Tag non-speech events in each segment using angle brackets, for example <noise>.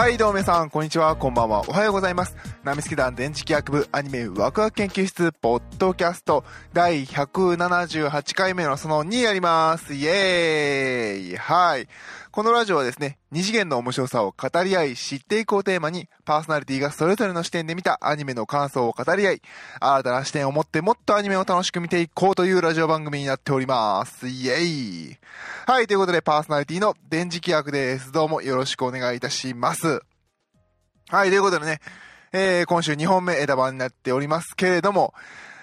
はい、どうも皆さん、こんにちは、こんばんは、おはようございます。ナミスケ団電磁気学部アニメワクワク研究室ポッドキャスト第178回目のその2やります。イエーイはい。このラジオはですね、二次元の面白さを語り合い、知っていこうテーマに、パーソナリティがそれぞれの視点で見たアニメの感想を語り合い、新たな視点を持ってもっとアニメを楽しく見ていこうというラジオ番組になっております。イエーイはい、ということでパーソナリティの電磁気学です。どうもよろしくお願いいたします。はい、ということでね、えー、今週2本目枝番になっておりますけれども、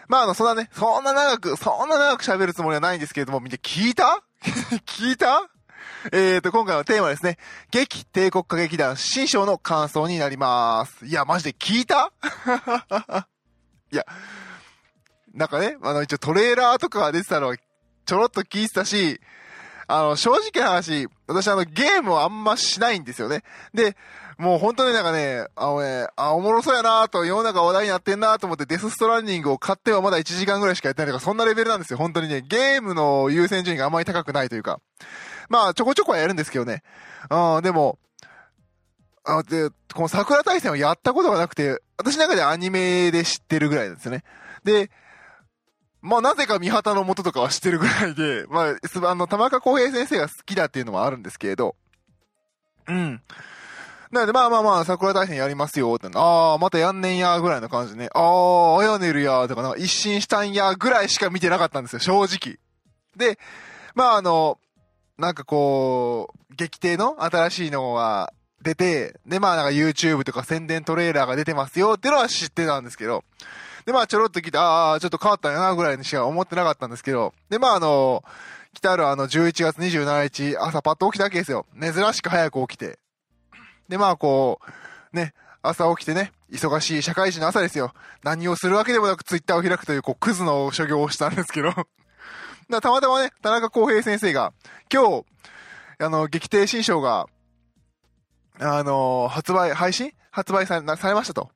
まあ、あの、そんなね、そんな長く、そんな長く喋るつもりはないんですけれども、みんな聞いた？<laughs> 聞いた？えーと、今回のテーマですね、劇帝国歌劇団新章の感想になります。いや、マジで聞いた？<laughs> いや、なんかね、あの、一応トレーラーとかが出てたのはちょろっと聞いてたし、あの、正直な話、私あの、ゲームをあんましないんですよね。で、もう本当になんかね、あのね、あ、おもろそうやなと、世の中話題になってんなと思ってデスストランディングを買ってはまだ1時間ぐらいしかやってないとか、そんなレベルなんですよ。本当にね、ゲームの優先順位があまり高くないというか。まあ、ちょこちょこはやるんですけどね。うん、でも、あで、この桜大戦をやったことがなくて、私の中でアニメで知ってるぐらいなんですね。で、まあ、なぜか三畑の元とかは知ってるぐらいで、まあ、あの、玉川浩平先生が好きだっていうのもあるんですけれど、うん。なので、まあまあまあ、桜大戦やりますよ、って、ああ、またやんねんや、ぐらいの感じでね、ああ、あやねるや、とか、なんか一新したんや、ぐらいしか見てなかったんですよ、正直。で、まああの、なんかこう、劇艇の新しいのが出て、で、まあなんか YouTube とか宣伝トレーラーが出てますよっていうのは知ってたんですけど、で、まあちょろっと聞いて、ああ、ちょっと変わったんやな、ぐらいにしか思ってなかったんですけど、で、まああの、来たるあの11月27日、朝パッと起きたわけですよ。珍しく早く起きて。で、まあこう、ね、朝起きてね、忙しい社会人の朝ですよ。何をするわけでもなくツイッターを開くという、こう、クズの所業をしたんですけど。だたまたまね、田中康平先生が、今日、あの、劇艇新章が、あの、発売、配信？発売されされましたと。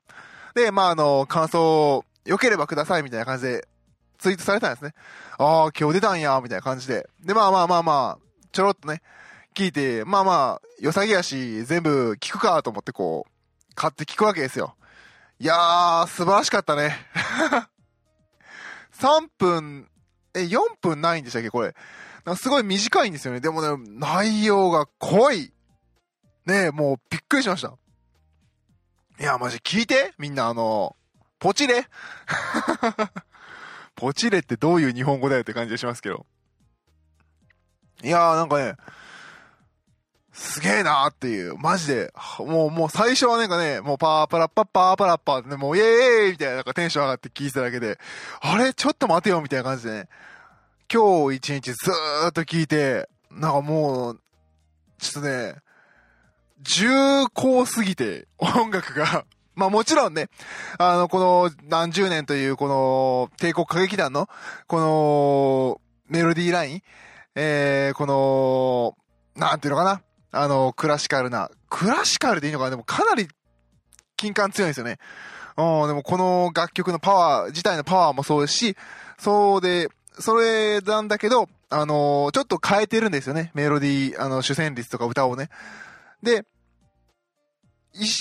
で、まあ、あの、感想、良ければくださいみたいな感じで、ツイートされたんですね。ああ、今日出たんや、みたいな感じで。で、まあまあまあまあ、ちょろっとね、聞いて、まあまあ、良さげやし、全部聞くかと思ってこう、買って聞くわけですよ。いやー、素晴らしかったね。<laughs> 3分、え、4分ないんでしたっけ？これ。なんかすごい短いんですよね。でもね、内容が濃い。ねえ、もうびっくりしました。いや、マジ聞いてみんなあの、ポチレ <laughs> ポチレってどういう日本語だよって感じがしますけど。いやーなんかね、すげえなーっていう、マジで、もう、もう最初はなんかね、もうパーパラッパッパーパラッパーってね、もうイエーイみたいななんかテンション上がって聞いてただけで、あれ？ちょっと待てよみたいな感じでね、今日一日ずーっと聞いて、なんかもう、ちょっとね、重厚すぎて、音楽が、<laughs> まあもちろんね、あの、この何十年というこの帝国歌劇団の、このメロディーライン、えー、この、なんていうのかな、あの、クラシカルな、クラシカルでいいのかな？でもかなり、金感強いんですよね。うん、でもこの楽曲のパワー、自体のパワーもそうですし、そうで、それなんだけど、あのーちょっと変えてるんですよね。メロディー、あの、主旋律とか歌をね。で、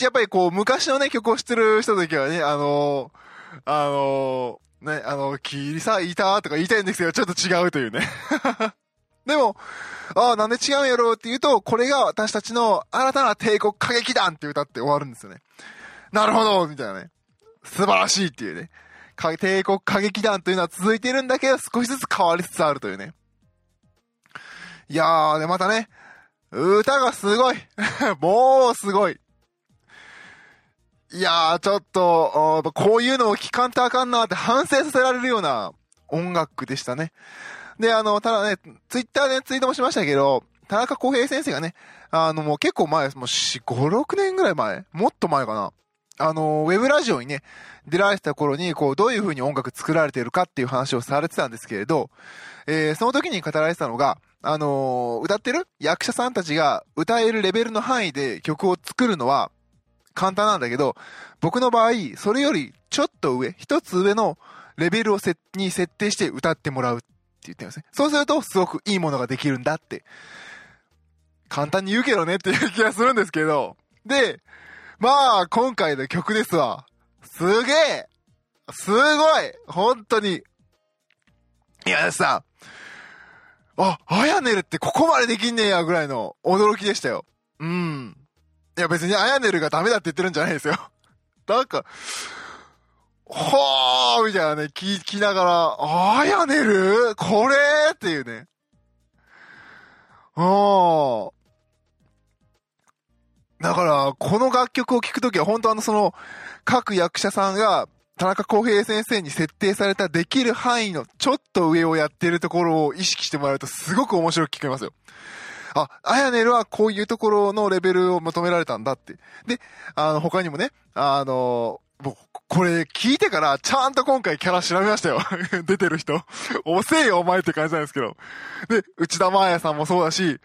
やっぱりこう、昔のね、曲を知ってる人の時はね、あのーあのーね、あの、キリサいたとか言いたいんですけど、ちょっと違うというね。でも、ああ、なんで違うんやろうって言うと、これが私たちの新たな帝国歌劇団って歌って終わるんですよね。なるほどみたいなね。素晴らしいっていうね。帝国歌劇団というのは続いているんだけど、少しずつ変わりつつあるというね。いやー、で、またね、歌がすごい。<laughs> もうすごい。いやー、ちょっと、やっぱこういうのを聞かんとあかんなって反省させられるような音楽でしたね。で、あの、ただね、ツイッターでツイートもしましたけど、田中康平先生がね、あの、もう結構前、もう4、5、6年ぐらい前もっと前かな。あの、ウェブラジオにね、出られてた頃に、こう、どういう風に音楽作られてるかっていう話をされてたんですけれど、えー、その時に語られてたのが、あのー歌ってる役者さんたちが歌えるレベルの範囲で曲を作るのは簡単なんだけど、僕の場合、それよりちょっと上、一つ上のレベルをせに設定して歌ってもらうっ言ってるんですね。そうすると、すごくいいものができるんだって。簡単に言うけどねっていう気がするんですけど、で、まあ、今回の曲ですわ。すげえすごい本当に。いやさ、あ、アヤネルってここまでできんねやぐらいの驚きでしたよ。うん。いや別にアヤネルがダメだって言ってるんじゃないですよ。なんか、はーみたいなね、聞きながら、アヤネルこれっていうね。ああ。だから、この楽曲を聴くときは本当あのその、各役者さんが田中康平先生に設定されたできる範囲のちょっと上をやってるところを意識してもらうとすごく面白く聞こえますよ。あ、アヤネルはこういうところのレベルを求められたんだって。で、あの、他にもね、あの、僕、これ聞いてからちゃんと今回キャラ調べましたよ。<laughs> 出てる人。遅えよお前って感じなんですけど。で、内田真彩さんもそうだし、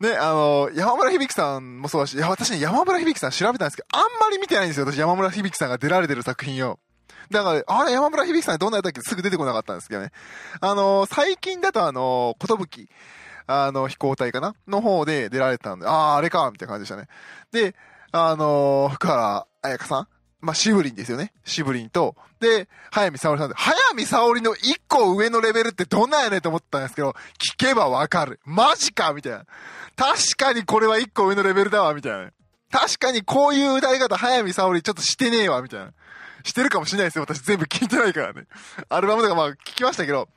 ね、あの、山村響さんもそうだし、いや、私ね、山村響さん調べたんですけど、あんまり見てないんですよ。私、山村響さんが出られてる作品を。だから、あれ、山村響さんどんなやったっけ？すぐ出てこなかったんですけどね。あの、最近だとあの、ことぶき、あの、飛行隊かな？の方で出られてたんで、ああ、あれかみたいな感じでしたね。で、あの、福原彩香さんまあ、シブリンですよね。シブリンと、で、早見沙織さんで、早見沙織の一個上のレベルってどんなんやねんと思ったんですけど、聞けばわかる。マジかみたいな。確かにこれは一個上のレベルだわ、みたいな。確かにこういう歌い方、早見沙織ちょっとしてねえわ、みたいな。してるかもしれないですよ。私全部聞いてないからね。アルバムとかまあ聞きましたけど。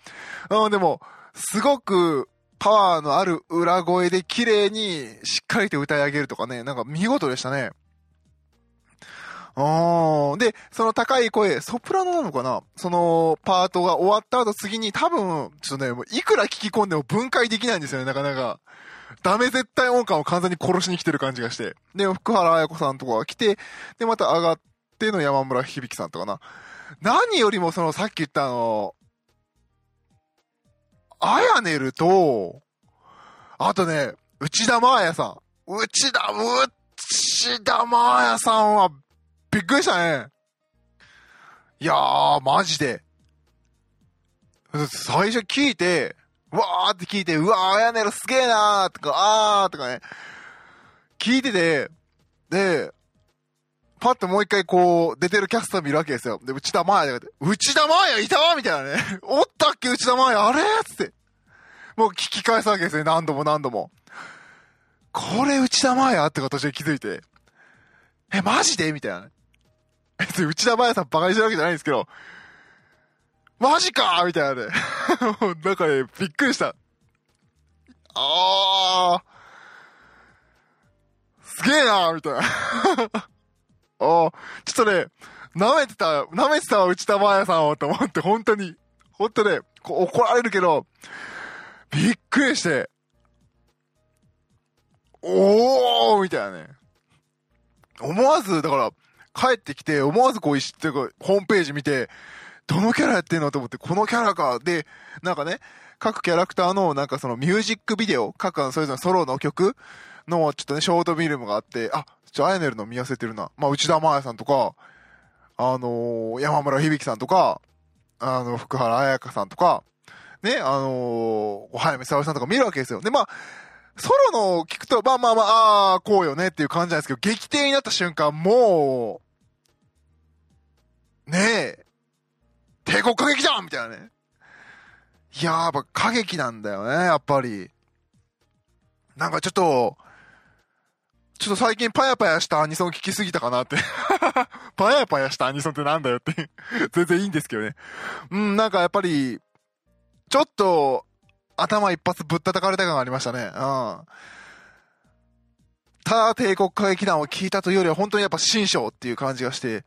うん、でも、すごくパワーのある裏声で綺麗にしっかりと歌い上げるとかね、なんか見事でしたね。あで、その高い声、ソプラノなのかな？そのパートが終わった後次に多分、ちょっとね、もういくら聞き込んでも分解できないんですよね、なかなか。ダメ絶対音感を完全に殺しに来てる感じがして。で、福原彩子さんとかが来て、で、また上がっての山村響さんとかな。何よりもそのさっき言ったあの、あやねると、あとね、内田真彩さん。内田、内田真彩さんはびっくりしたね。いやー、マジで。最初聞いて、わーって聞いて、うわー、あやねるすげーなーとか、あーとかね、聞いてて、で、パッともう一回こう、出てるキャスター見るわけですよ。で、内田真彩が、内田真彩いたみたいなね。<laughs> おったっけ内田真彩あれつって。もう聞き返すわけですね。何度も何度も。これ内田真彩って形で気づいて。え、マジでみたいな。ね別に内田真彩さんバカにしてるわけじゃないんですけど、マジかみたいなね。なんかね、びっくりした。あー。すげえなみたいな。<laughs> あー、ちょっとね、舐めてた、舐めてた、内田真彩さんをと思って、本当に。本当ね、怒られるけど、びっくりして、おーみたいなね。思わず、だから、帰ってきて、思わずこう、っていうか、ホームページ見て、どのキャラやってんのと思って、このキャラか。で、なんかね、各キャラクターの、なんかそのミュージックビデオ、各それぞれのソロの曲の、ちょっとね、ショートフィルムがあって、あ、ちょ、あやねるの見合わせてるな。まあ、内田真彩さんとか、あのー、山村響さんとか、あの、福原彩香さんとか、ね、あのー、早見沙織さんとか見るわけですよ。で、まあ、ソロの聞くと、まあまあまあ、ああ、こうよねっていう感じなんですけど、劇的になった瞬間、もう、ねえ、帝国歌劇じゃんみたいなね。いやー、やっぱ歌劇なんだよね、やっぱり。なんかちょっと、ちょっと最近パヤパヤしたアニソン聞きすぎたかなって <laughs> パヤパヤしたアニソンってなんだよって全然いいんですけどね。うん、なんかやっぱり、ちょっと、頭一発ぶったたかれた感がありましたね。うん。ただ帝国歌劇団を聞いたというよりは本当にやっぱ新章っていう感じがして、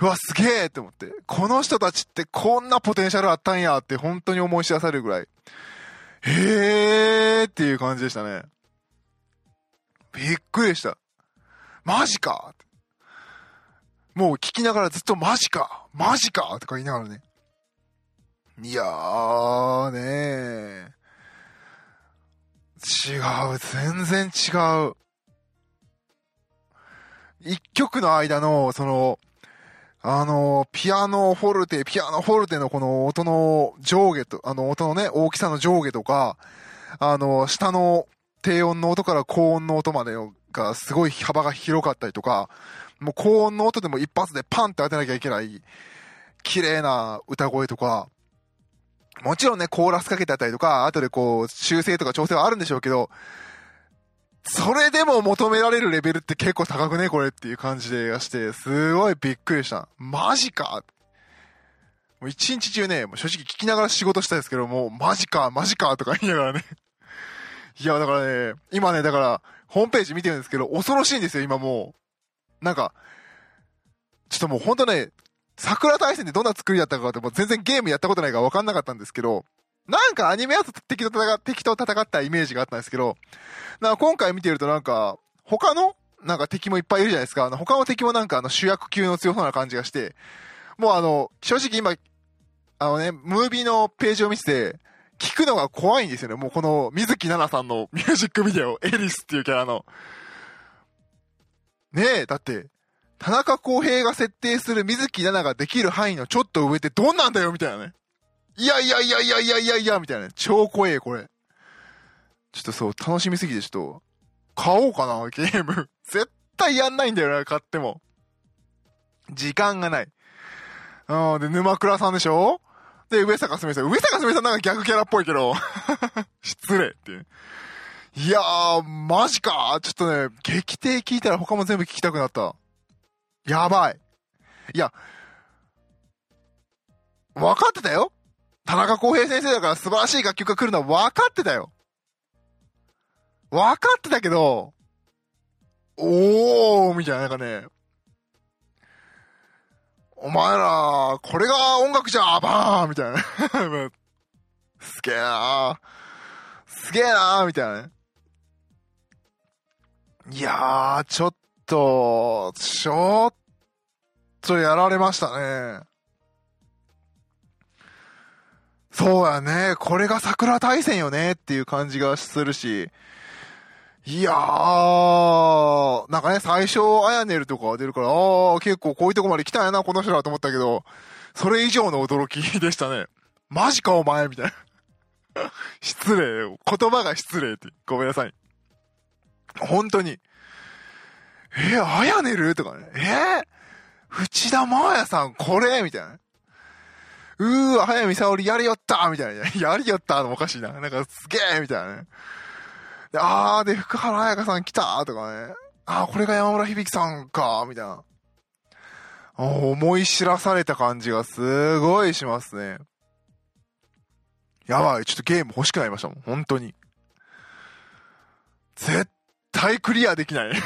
うわ、すげえって思って。この人たちってこんなポテンシャルあったんやって本当に思い知らされるぐらい。へーっていう感じでしたね。びっくりした。マジかもう聞きながらずっとマジかマジかとか言いながらね。いやーね違う。全然違う。一曲の間の、その、あの、ピアノ、フォルテ、ピアノ、フォルテのこの音の上下と、あの、音のね、大きさの上下とか、あの、下の低音の音から高音の音までがすごい幅が広かったりとか、もう高音の音でも一発でパンって当てなきゃいけない、綺麗な歌声とか、もちろんね、コーラスかけてあったりとか、後でこう、修正とか調整はあるんでしょうけど、それでも求められるレベルって結構高くねこれっていう感じでがして、すごいびっくりした。マジかもう一日中ね、もう正直聞きながら仕事したんですけど、もうマジか、マジかとか言いながらね。<laughs> いや、だからね、今ね、だから、ホームページ見てるんですけど、恐ろしいんですよ、今もう。なんか、ちょっともうほんとね、桜大戦でどんな作りだったかって、もう全然ゲームやったことないから分かんなかったんですけど、なんかアニメやつ敵と戦敵と戦ったイメージがあったんですけど、なんか今回見てるとなんか、他のなんか敵もいっぱいいるじゃないですか。あの他の敵もなんかあの主役級の強そうな感じがして、もうあの、正直今、あのね、ムービーのページを見てて、聞くのが怖いんですよね。もうこの水木奈々さんのミュージックビデオ、エリスっていうキャラの。ねえ、だって、田中康平が設定する水木奈々ができる範囲のちょっと上ってどんなんだよみたいなね。いやいやいやいやいやいやいや、みたいなね。超怖え、これ。ちょっとそう、楽しみすぎてちょっと、買おうかな、ゲーム。<laughs> 絶対やんないんだよな、買っても。時間がない。うん、で、沼倉さんでしょ？で、上坂すみさん。上坂すみさんなんか逆キャラっぽいけど。<laughs> 失礼ってい。やー、マジかちょっとね、劇艇聞いたら他も全部聞きたくなった。やばい。いや、分かってたよ田中康平先生だから素晴らしい楽曲が来るのは分かってたよ。分かってたけど、おーみたいな、なんかね、お前ら、これが音楽じゃバーみたいな。<laughs> すげえなーすげえなーみたいな。いやー、ちょっと、ちょっとやられましたね。そうやね。これが桜大戦よねっていう感じがするし。いやー、なんかね、最初、アヤネルとか出るから、あー、結構こういうとこまで来たんやな、この人だと思ったけど、それ以上の驚きでしたね。マジかお前みたいな。<laughs> 失礼。言葉が失礼って。ごめんなさい。本当に。えー、アヤネル？とかね。え？ー、内田真彩さん、これ？みたいな。うーわ、早見沙織やりよったみたいな。<laughs> やりよったのおかしいな。なんかすげえみたいなね。で、あー、で、福原彩香さん来たとかね。あー、これが山村響さんかみたいな。思い知らされた感じがすごいしますね。やばい、ちょっとゲーム欲しくなりましたもん。本当に。絶対クリアできない <laughs>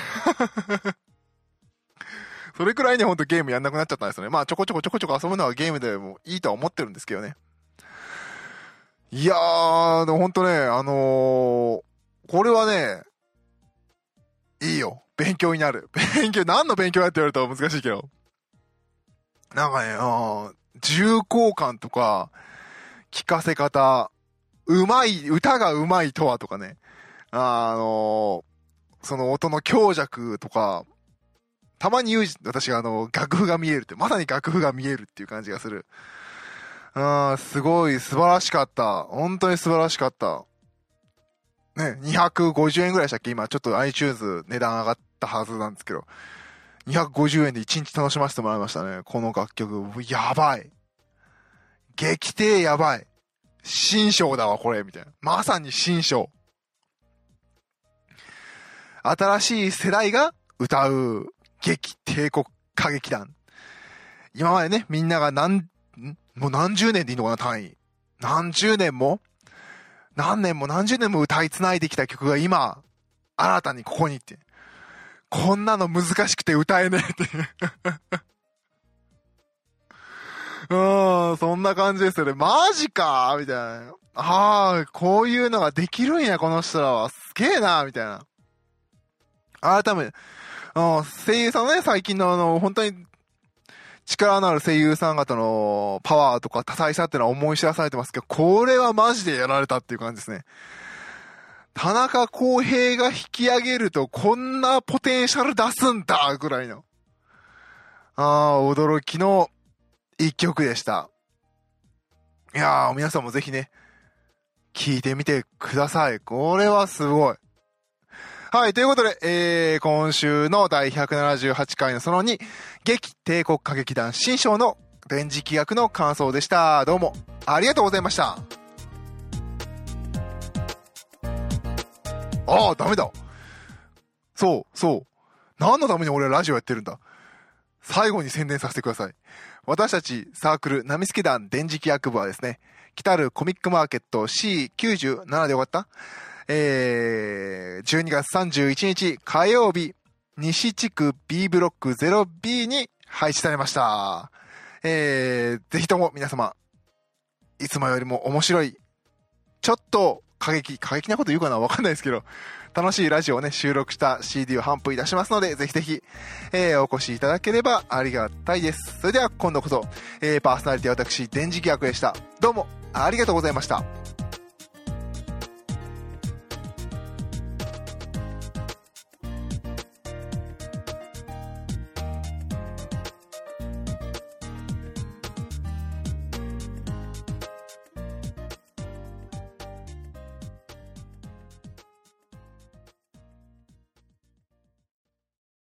それくらいね、ほんとゲームやんなくなっちゃったんですよね。まあ、ちょこちょこちょこちょこ遊ぶのはゲームでもいいとは思ってるんですけどね。いやー、でもほんとね、あのー、これはね、いいよ。勉強になる。<laughs> 勉強、何の勉強やって言われたら難しいけど。なんかね、うん、重厚感とか、聞かせ方、うまい、歌がうまいとはとかね。あの、その音の強弱とか、たまに言う、私があの、楽譜が見えるって、まさに楽譜が見えるっていう感じがする。うん、すごい素晴らしかった。本当に素晴らしかった。ね、250円ぐらいでしたっけ？今ちょっと iTunes 値段上がったはずなんですけど。250円で1日楽しませてもらいましたね。この楽曲。やばい。激低やばい。新章だわ、これ、みたいな。まさに新章。新しい世代が歌う劇帝国歌劇団。今までね、みんなが何、もう何十年でいいのかな、単位。何十年も何年も何十年も歌い繋いできた曲が今、新たにここにって。こんなの難しくて歌えねえって <laughs> うん、そんな感じですよね。マジか？みたいな。ああ、こういうのができるんや、この人らは。すげえなみたいな。改めて、声優さんのね、最近のあの、本当に力のある声優さん方のパワーとか多彩さっていうのは思い知らされてますけど、これはマジでやられたっていう感じですね。田中康平が引き上げるとこんなポテンシャル出すんだぐらいの。ああ、驚きの一曲でした。いやー、皆さんもぜひね、聞いてみてください。これはすごい。はい、ということで、えー、今週の第178回のその2、劇帝国歌劇団新章の電磁気学の感想でした。どうも、ありがとうございました。ああ、ダメだ。そう、そう。何のために俺はラジオやってるんだ。最後に宣伝させてください。私たちサークル、ナミスケ団電磁気学部はですね、来たるコミックマーケット C97 で終わったえー、12月31日火曜日、西地区 B ブロック 0B に配置されました。えー、ぜひとも皆様、いつもよりも面白い、ちょっと過激、過激なこと言うかなわかんないですけど、楽しいラジオをね、収録した CD を頒布いたしますので、ぜひぜひ、えー、お越しいただければありがたいです。それでは今度こそ、えー、パーソナリティ私、電磁気役でした。どうも、ありがとうございました。